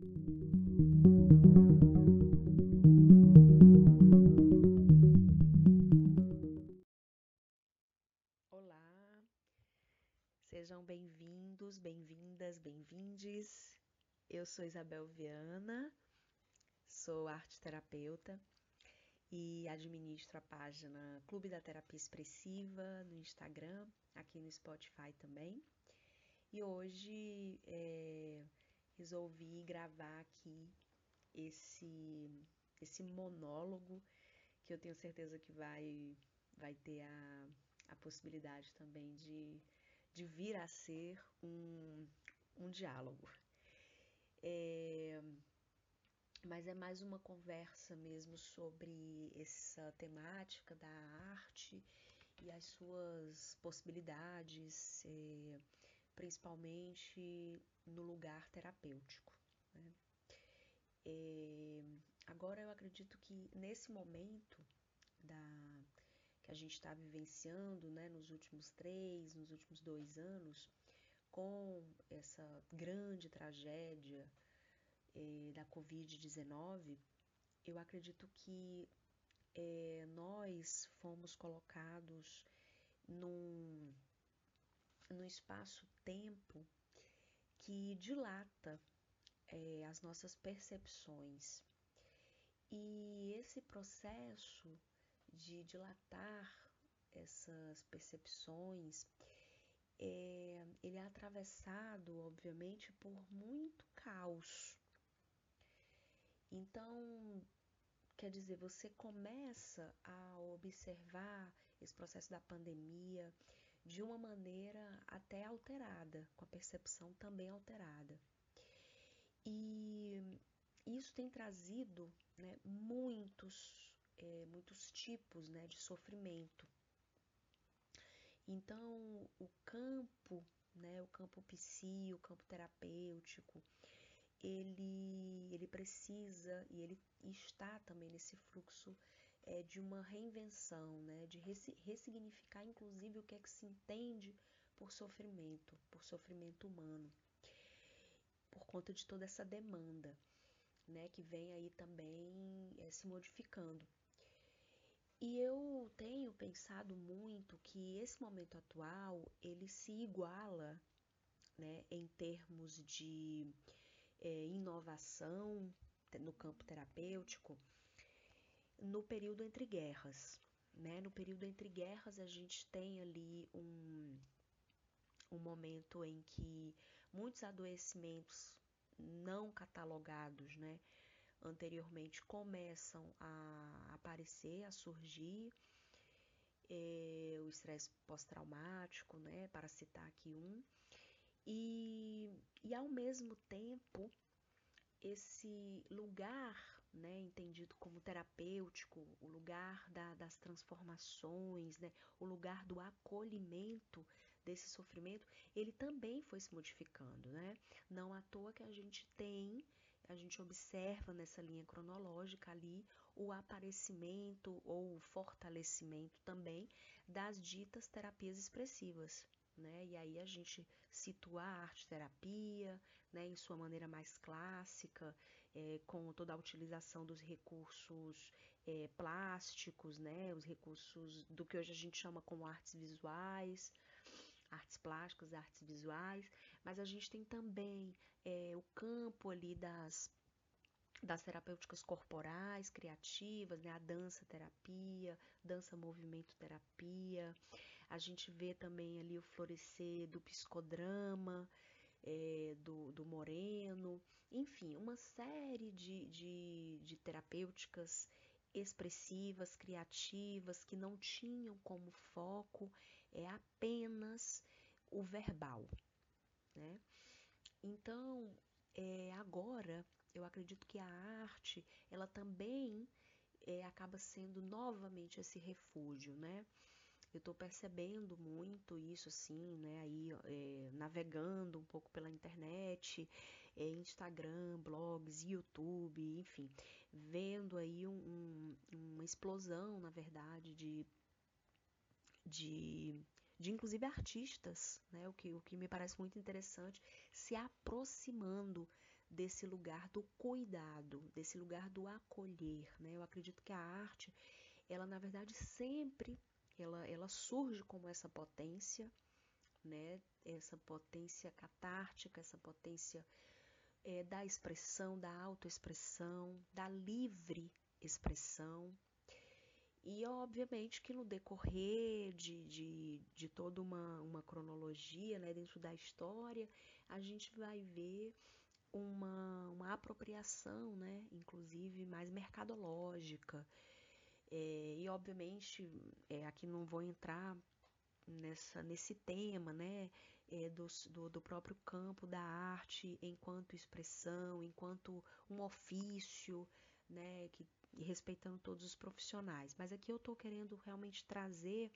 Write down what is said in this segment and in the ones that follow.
Olá, sejam bem-vindos, bem-vindas, bem-vindes. Eu sou Isabel Viana, sou arte terapeuta e administro a página Clube da Terapia Expressiva no Instagram, aqui no Spotify também. E hoje é, resolvi gravar aqui esse, esse monólogo que eu tenho certeza que vai, vai ter a, a possibilidade também de, de vir a ser um, um diálogo. É, mas é mais uma conversa mesmo sobre essa temática da arte e as suas possibilidades, é, principalmente no lugar terapêutico. Né? É, agora eu acredito que nesse momento da, que a gente está vivenciando né, nos últimos três, nos últimos dois anos, com essa grande tragédia é, da Covid-19, eu acredito que é, nós fomos colocados num, num espaço-tempo que dilata é, as nossas percepções. E esse processo de dilatar essas percepções, é, ele é atravessado, obviamente, por muito caos, então, quer dizer, você começa a observar esse processo da pandemia de uma maneira até alterada, com a percepção também alterada. E isso tem trazido né, muitos, é, muitos tipos né, de sofrimento. Então, o campo, né, o campo psi, o campo terapêutico, ele, ele precisa e ele está também nesse fluxo é, de uma reinvenção, né, de ressignificar inclusive o que é que se entende por sofrimento, por sofrimento humano, por conta de toda essa demanda, né, que vem aí também é, se modificando. E eu tenho pensado muito que esse momento atual ele se iguala, né, em termos de é, inovação no campo terapêutico no período entre guerras. Né? No período entre guerras, a gente tem ali um, um momento em que muitos adoecimentos não catalogados né, anteriormente começam a aparecer, a surgir. É, o estresse pós-traumático, né, para citar aqui um, e, e ao mesmo tempo esse lugar, né, entendido como terapêutico, o lugar da, das transformações, né, o lugar do acolhimento desse sofrimento, ele também foi se modificando, né? Não à toa que a gente tem, a gente observa nessa linha cronológica ali o aparecimento ou o fortalecimento também das ditas terapias expressivas, né? E aí a gente situa a arte terapia, né, em sua maneira mais clássica, é, com toda a utilização dos recursos é, plásticos, né, os recursos do que hoje a gente chama como artes visuais, artes plásticas, artes visuais, mas a gente tem também é, o campo ali das das terapêuticas corporais, criativas, né? a dança terapia, dança movimento terapia. A gente vê também ali o florescer do psicodrama, é, do, do Moreno, enfim, uma série de, de, de terapêuticas expressivas, criativas, que não tinham como foco é apenas o verbal, né? Então, é, agora eu acredito que a arte ela também é, acaba sendo novamente esse refúgio, né? Eu estou percebendo muito isso, assim, né? Aí é, navegando um pouco pela internet, é, Instagram, blogs, YouTube, enfim, vendo aí um, um, uma explosão, na verdade, de, de de inclusive artistas, né, o, que, o que me parece muito interessante, se aproximando desse lugar do cuidado, desse lugar do acolher, né? Eu acredito que a arte, ela na verdade sempre ela, ela surge como essa potência, né? Essa potência catártica, essa potência é, da expressão, da autoexpressão, da livre expressão. E obviamente que no decorrer de, de, de toda uma, uma cronologia né, dentro da história, a gente vai ver uma, uma apropriação, né, inclusive mais mercadológica. É, e obviamente é, aqui não vou entrar nessa, nesse tema né, é, do, do, do próprio campo da arte enquanto expressão, enquanto um ofício, né, que respeitando todos os profissionais. Mas aqui eu estou querendo realmente trazer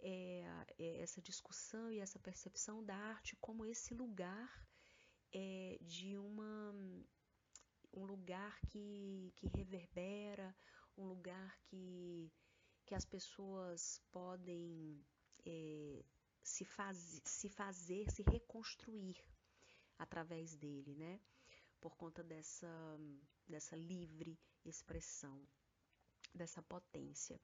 é, é, essa discussão e essa percepção da arte como esse lugar é, de uma um lugar que, que reverbera, um lugar que, que as pessoas podem é, se, faz, se fazer, se reconstruir através dele, né? Por conta dessa, dessa livre expressão, dessa potência.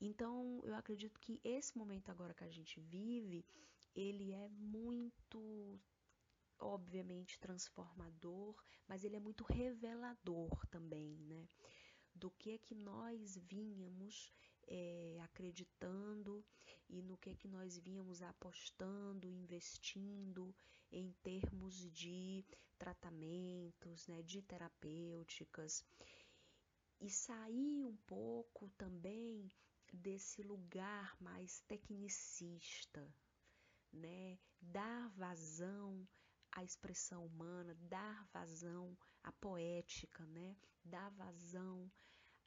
Então, eu acredito que esse momento agora que a gente vive, ele é muito obviamente transformador, mas ele é muito revelador também, né? Do que é que nós vínhamos é, acreditando e no que é que nós vínhamos apostando, investindo em termos de tratamentos, né, de terapêuticas e sair um pouco também desse lugar mais tecnicista, né? Dar vazão à expressão humana, dar vazão à poética, né? Dar vazão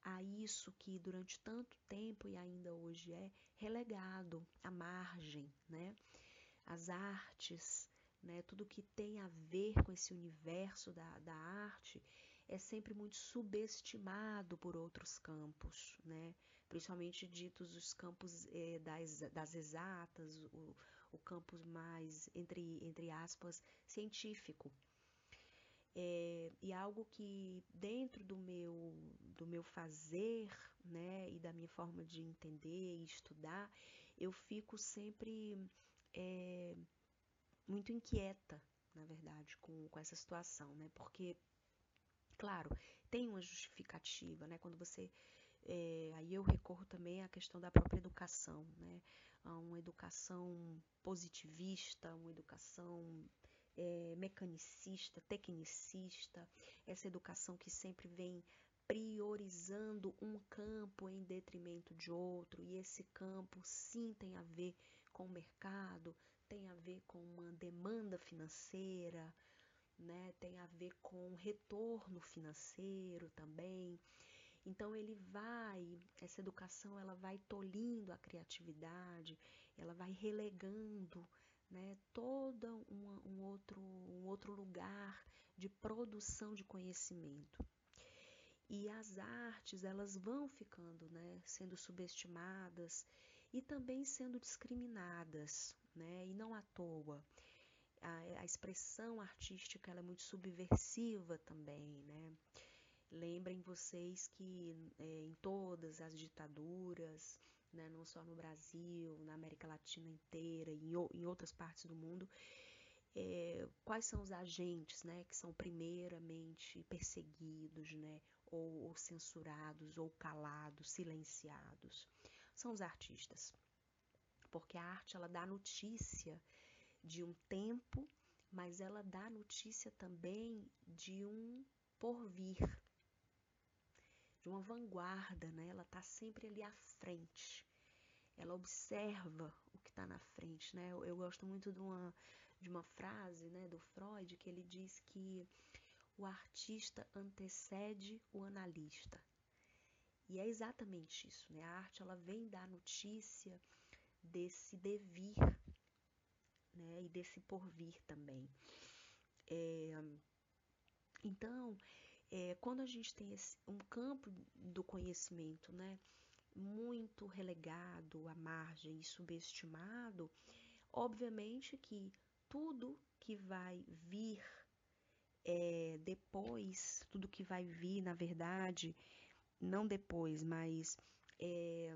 a isso que durante tanto tempo e ainda hoje é relegado à margem, né? As artes, né? Tudo que tem a ver com esse universo da, da arte é sempre muito subestimado por outros campos, né? principalmente ditos os campos é, das, das exatas, o, o campus mais, entre, entre aspas, científico. É, e algo que dentro do meu, do meu fazer, né, e da minha forma de entender e estudar, eu fico sempre é, muito inquieta, na verdade, com, com essa situação, né, porque Claro, tem uma justificativa, né? Quando você. É, aí eu recorro também à questão da própria educação, né? A uma educação positivista, uma educação é, mecanicista, tecnicista, essa educação que sempre vem priorizando um campo em detrimento de outro, e esse campo sim tem a ver com o mercado, tem a ver com uma demanda financeira, né? Tem a ver com retorno financeiro também. Então ele vai, essa educação ela vai tolhindo a criatividade, ela vai relegando, né, todo uma, um outro um outro lugar de produção de conhecimento. E as artes elas vão ficando, né, sendo subestimadas e também sendo discriminadas, né, e não à toa a, a expressão artística ela é muito subversiva também, né? Lembrem vocês que é, em todas as ditaduras, né, não só no Brasil, na América Latina inteira, em, em outras partes do mundo, é, quais são os agentes né, que são primeiramente perseguidos, né, ou, ou censurados, ou calados, silenciados? São os artistas. Porque a arte ela dá notícia de um tempo, mas ela dá notícia também de um porvir, de uma vanguarda, né? Ela está sempre ali à frente. Ela observa o que está na frente, né? Eu, eu, gosto muito de uma, de uma frase, né, do Freud que ele diz que o artista antecede o analista. E é exatamente isso, né? A arte ela vem dar notícia desse devir né? E desse porvir também. É, então, é, quando a gente tem esse, um campo do conhecimento, né? Muito relegado à margem e subestimado, obviamente que tudo que vai vir é, depois, tudo que vai vir, na verdade, não depois, mas é,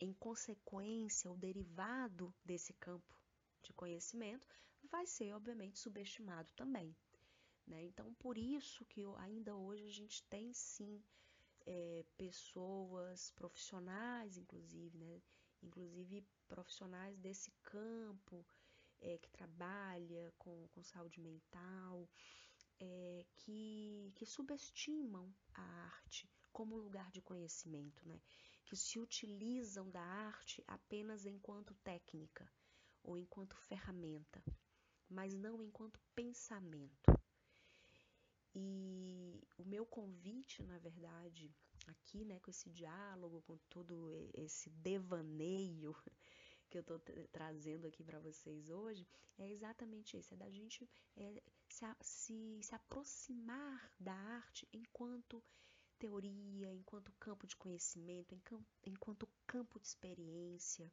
em consequência, o derivado desse campo de conhecimento vai ser, obviamente, subestimado também. Né? Então, por isso que ainda hoje a gente tem sim é, pessoas profissionais, inclusive, né? inclusive profissionais desse campo é, que trabalha com, com saúde mental, é, que, que subestimam a arte como lugar de conhecimento, né? que se utilizam da arte apenas enquanto técnica ou enquanto ferramenta, mas não enquanto pensamento. E o meu convite, na verdade, aqui, né, com esse diálogo, com todo esse devaneio que eu estou trazendo aqui para vocês hoje, é exatamente esse: é da gente é, se, se, se aproximar da arte enquanto teoria, enquanto campo de conhecimento, enquanto campo de experiência,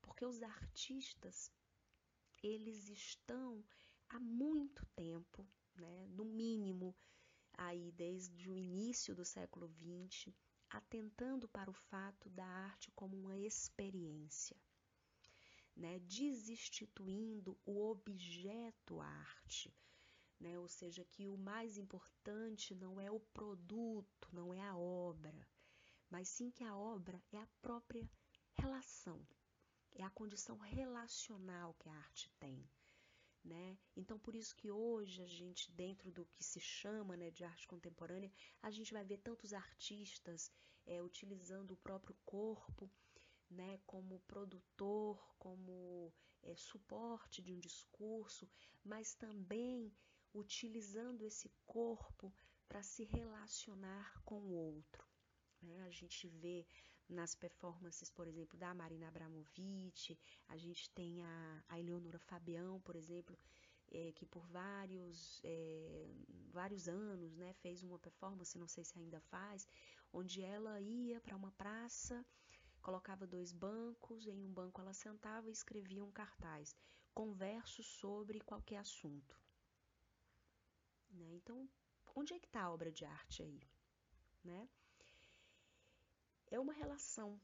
porque os artistas eles estão há muito tempo, né, no mínimo aí desde o início do século XX, atentando para o fato da arte como uma experiência, né, desinstituindo o objeto arte, né, ou seja, que o mais importante não é o produto, não é a obra, mas sim que a obra é a própria relação, é a condição relacional que a arte tem. Né? Então, por isso que hoje a gente, dentro do que se chama né, de arte contemporânea, a gente vai ver tantos artistas é, utilizando o próprio corpo né, como produtor, como é, suporte de um discurso, mas também utilizando esse corpo para se relacionar com o outro. Né? A gente vê nas performances, por exemplo, da Marina Abramovic, a gente tem a, a Eleonora Fabião, por exemplo, é, que por vários, é, vários anos né, fez uma performance, não sei se ainda faz, onde ela ia para uma praça colocava dois bancos, em um banco ela sentava e escrevia um cartaz, converso sobre qualquer assunto. Né? Então, onde é que está a obra de arte aí? Né? É uma relação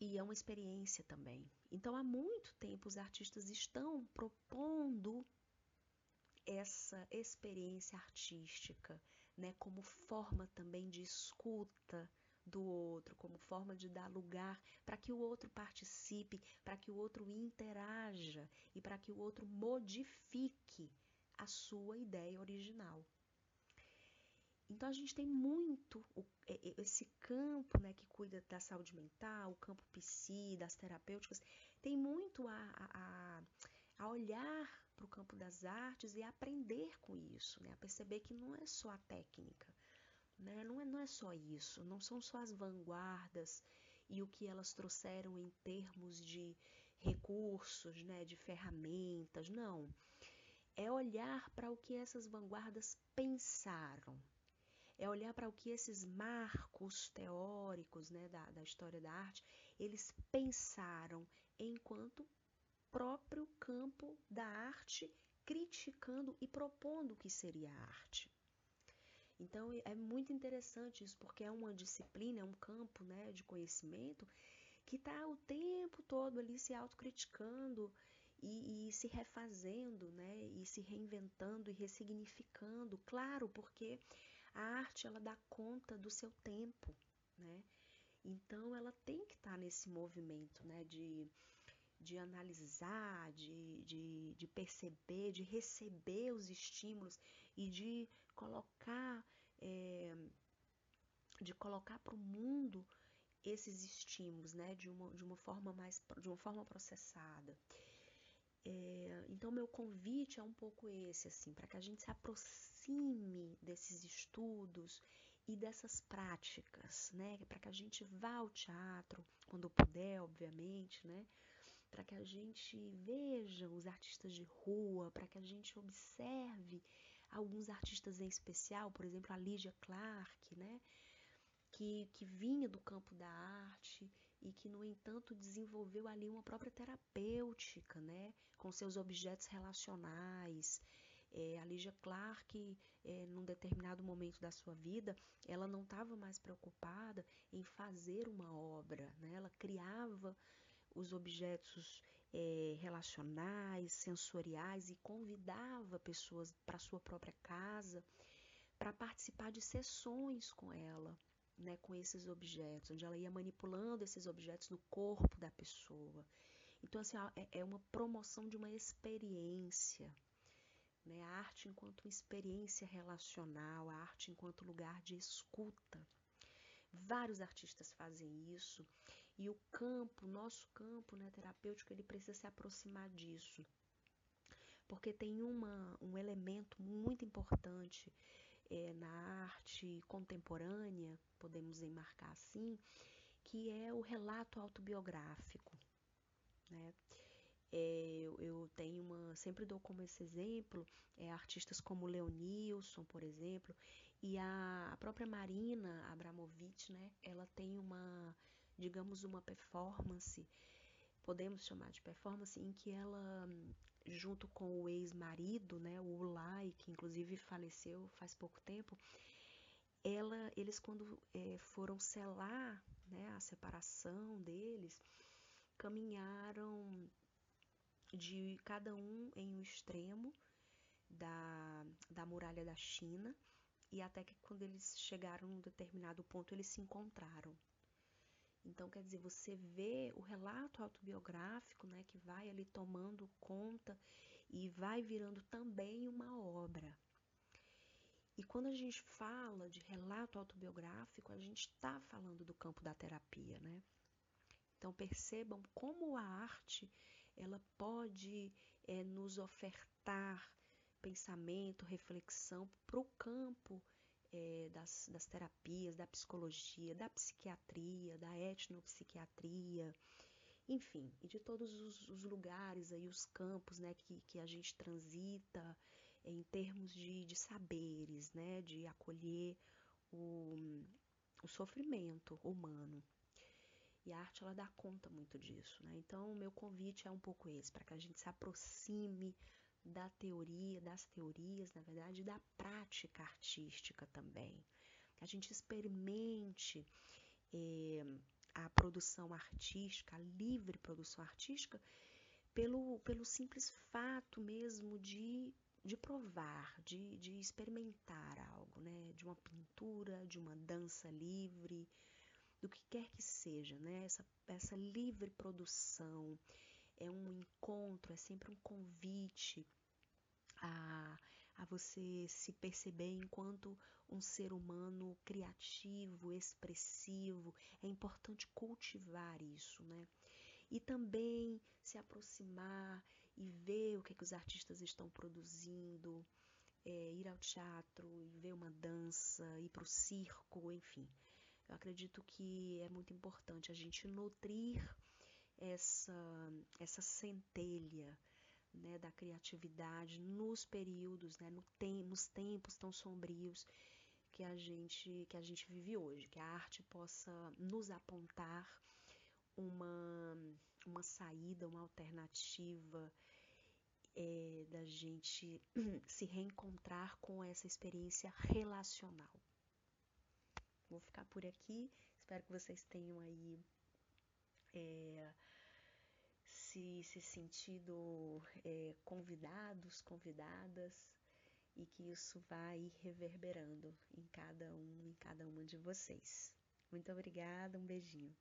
e é uma experiência também. Então, há muito tempo os artistas estão propondo essa experiência artística, né, como forma também de escuta, do outro, como forma de dar lugar para que o outro participe, para que o outro interaja e para que o outro modifique a sua ideia original. Então a gente tem muito esse campo né, que cuida da saúde mental, o campo psi, das terapêuticas, tem muito a, a, a olhar para o campo das artes e aprender com isso, né, a perceber que não é só a técnica, né? Não, é, não é só isso, não são só as vanguardas e o que elas trouxeram em termos de recursos, né, de ferramentas, não. É olhar para o que essas vanguardas pensaram, é olhar para o que esses marcos teóricos né, da, da história da arte, eles pensaram enquanto próprio campo da arte, criticando e propondo o que seria a arte. Então é muito interessante isso, porque é uma disciplina, é um campo né, de conhecimento que está o tempo todo ali se autocriticando e, e se refazendo, né, e se reinventando e ressignificando, claro, porque a arte ela dá conta do seu tempo, né? Então ela tem que estar tá nesse movimento, né, de, de analisar, de, de, de perceber, de receber os estímulos e de colocar é, de colocar para o mundo esses estímulos, né, de uma, de uma forma mais de uma forma processada. É, então meu convite é um pouco esse assim, para que a gente se aproxime desses estudos e dessas práticas, né, para que a gente vá ao teatro quando puder, obviamente, né, para que a gente veja os artistas de rua, para que a gente observe alguns artistas em especial, por exemplo, a Lígia Clark, né? Que, que vinha do campo da arte e que, no entanto, desenvolveu ali uma própria terapêutica, né? Com seus objetos relacionais É, a Lígia Clark, é, num determinado momento da sua vida, ela não estava mais preocupada em fazer uma obra, né? ela criava os objetos é, relacionais, sensoriais e convidava pessoas para sua própria casa para participar de sessões com ela, né, com esses objetos, onde ela ia manipulando esses objetos no corpo da pessoa. Então, assim, é, é uma promoção de uma experiência, né? A arte enquanto experiência relacional, a arte enquanto lugar de escuta. Vários artistas fazem isso e o campo, nosso campo né, terapêutico, ele precisa se aproximar disso. Porque tem uma, um elemento muito importante é, na arte contemporânea, podemos enmarcar assim, que é o relato autobiográfico. Né? É, eu, eu, tenho uma, sempre dou como esse exemplo, é, artistas como Leonilson, por exemplo, e a, a própria Marina Abramovic, né, ela tem uma, digamos, uma performance, podemos chamar de performance, em que ela, junto com o ex-marido, né, o Ulay, que inclusive faleceu faz pouco tempo, ela, eles quando é, foram selar né, a separação deles, caminharam de cada um em um extremo da, da muralha da China e até que quando eles chegaram num determinado ponto eles se encontraram. Então, quer dizer, você vê o relato autobiográfico, né, que vai ali tomando conta e vai virando também uma obra. E quando a gente fala de relato autobiográfico, a gente está falando do campo da terapia, né? Então percebam como a arte ela pode é, nos ofertar pensamento, reflexão para o campo é, das, das terapias, da psicologia, da psiquiatria, da etnopsiquiatria, enfim, e de todos os, os lugares aí, os campos né, que, que a gente transita em termos de, de saberes, né, de acolher o, o sofrimento humano. E a arte ela dá conta muito disso, né? Então, o meu convite é um pouco esse, para que a gente se aproxime da teoria, das teorias, na verdade, da prática artística também. Que a gente experimente é, a produção artística, a livre produção artística, pelo, pelo simples fato mesmo de, de provar, de, de experimentar algo, né? De uma pintura, de uma dança livre, do que quer que seja, né? Essa, essa livre produção é um encontro, é sempre um convite a, a você se perceber enquanto um ser humano criativo, expressivo. É importante cultivar isso, né? E também se aproximar e ver o que, é que os artistas estão produzindo, é, ir ao teatro e ver uma dança, ir para o circo, enfim. Eu acredito que é muito importante a gente nutrir essa, essa centelha né, da criatividade nos períodos, né, no tem, nos tempos tão sombrios que a gente que a gente vive hoje, que a arte possa nos apontar uma, uma saída, uma alternativa é, da gente se reencontrar com essa experiência relacional. Vou ficar por aqui. Espero que vocês tenham aí é, se, se sentido é, convidados, convidadas e que isso vai reverberando em cada um, em cada uma de vocês. Muito obrigada, um beijinho.